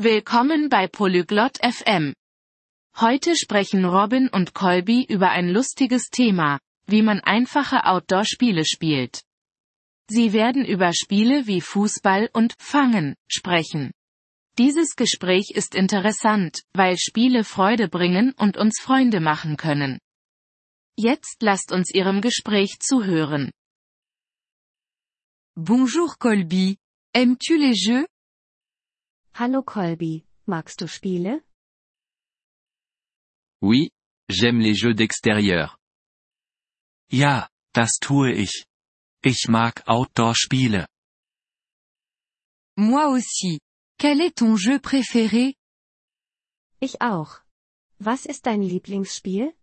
Willkommen bei Polyglot FM. Heute sprechen Robin und Colby über ein lustiges Thema, wie man einfache Outdoor-Spiele spielt. Sie werden über Spiele wie Fußball und Fangen sprechen. Dieses Gespräch ist interessant, weil Spiele Freude bringen und uns Freunde machen können. Jetzt lasst uns Ihrem Gespräch zuhören. Bonjour Colby. Aimes-tu les jeux? Hallo Colby, magst du Spiele? Oui, j'aime les jeux d'extérieur. Ja, das tue ich. Ich mag Outdoor-Spiele. Moi aussi. Quel est ton jeu préféré? Ich auch. Was ist dein Lieblingsspiel?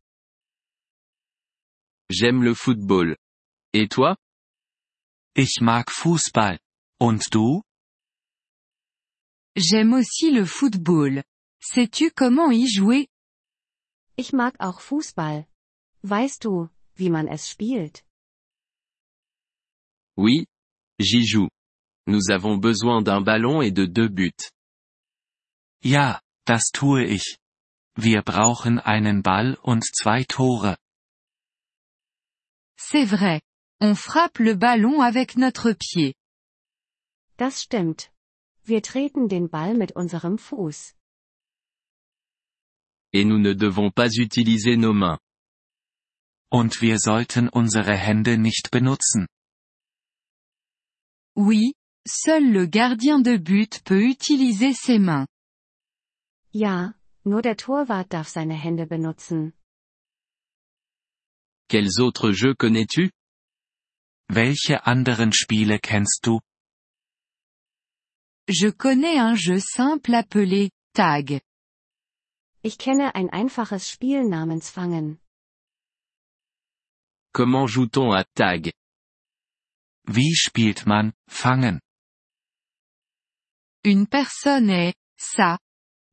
J'aime le football. Et toi? Ich mag Fußball. Und du? J'aime aussi le football. Sais-tu comment y jouer? Ich mag auch Fußball. Weißt du, wie man es spielt? Oui, j'y joue. Nous avons besoin d'un ballon et de deux buts. Ja, das tue ich. Wir brauchen einen Ball und zwei Tore. C'est vrai. On frappe le ballon avec notre pied. Das stimmt. Wir treten den Ball mit unserem Fuß. Et nous ne devons pas utiliser nos mains. Und wir sollten unsere Hände nicht benutzen. Oui, seul le gardien de but peut utiliser ses mains. Ja, nur der Torwart darf seine Hände benutzen. Quels autres jeux connais-tu? Welche anderen Spiele kennst du? Je connais un jeu simple appelé Tag. Ich kenne ein einfaches Spiel namens Fangen. Comment joue-t-on à tag? Wie spielt man Fangen? Une personne est, ça,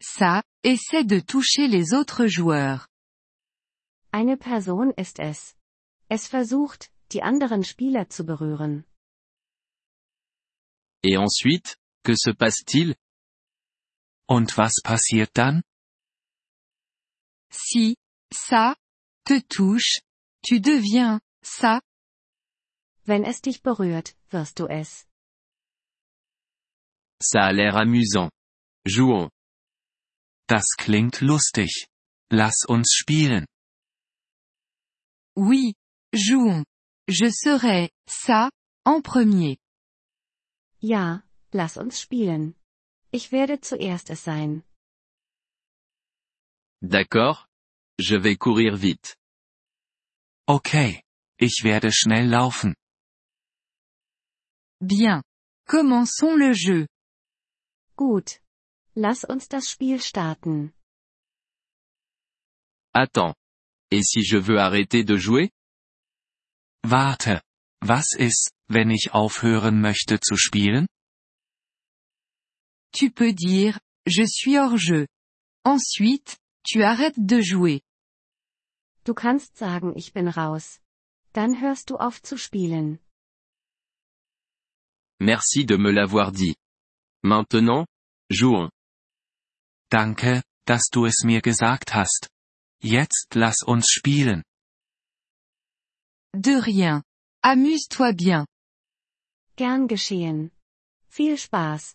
ça, essaie de toucher les autres joueurs. Eine Person ist es. Es versucht, die anderen Spieler zu berühren. Et ensuite, que se passe-t-il? Und was passiert dann? Si, ça, te touche, tu deviens, ça. Wenn es dich berührt, wirst du es. Ça a l'air amusant. Jouons. Das klingt lustig. Lass uns spielen. Oui, jouons. Je serai, ça, en premier. Ja, lass uns spielen. Ich werde zuerst es sein. D'accord? Je vais courir vite. Okay. Ich werde schnell laufen. Bien. Commençons le jeu. Gut. Lass uns das Spiel starten. Attends. Et si je veux arrêter de jouer? Warte. Was ist, wenn ich aufhören möchte zu spielen? Tu peux dire, je suis hors jeu. Ensuite, tu arrêtes de jouer. Du kannst sagen, ich bin raus. Dann hörst du auf zu spielen. Merci de me l'avoir dit. Maintenant, jouons. Danke, dass du es mir gesagt hast. Jetzt lass uns spielen. De rien. Amuse-toi bien. Gern geschehen. Viel Spaß.